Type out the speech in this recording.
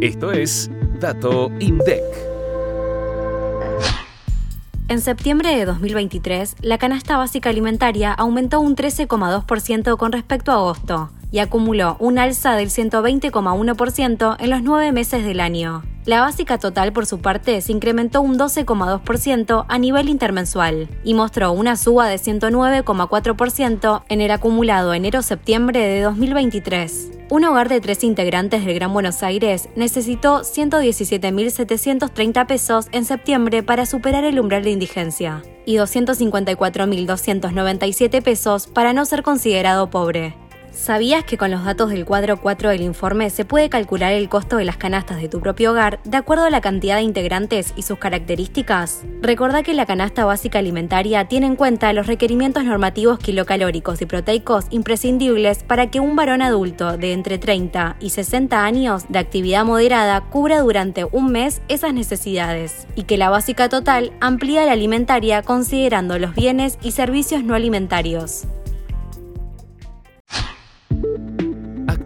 Esto es Dato INDEC. En septiembre de 2023, la canasta básica alimentaria aumentó un 13,2% con respecto a agosto y acumuló un alza del 120,1% en los nueve meses del año. La básica total, por su parte, se incrementó un 12,2% a nivel intermensual y mostró una suba de 109,4% en el acumulado enero-septiembre de 2023. Un hogar de tres integrantes del Gran Buenos Aires necesitó 117.730 pesos en septiembre para superar el umbral de indigencia y 254.297 pesos para no ser considerado pobre. ¿Sabías que con los datos del cuadro 4 del informe se puede calcular el costo de las canastas de tu propio hogar de acuerdo a la cantidad de integrantes y sus características? Recordá que la canasta básica alimentaria tiene en cuenta los requerimientos normativos kilocalóricos y proteicos imprescindibles para que un varón adulto de entre 30 y 60 años de actividad moderada cubra durante un mes esas necesidades y que la básica total amplía la alimentaria considerando los bienes y servicios no alimentarios.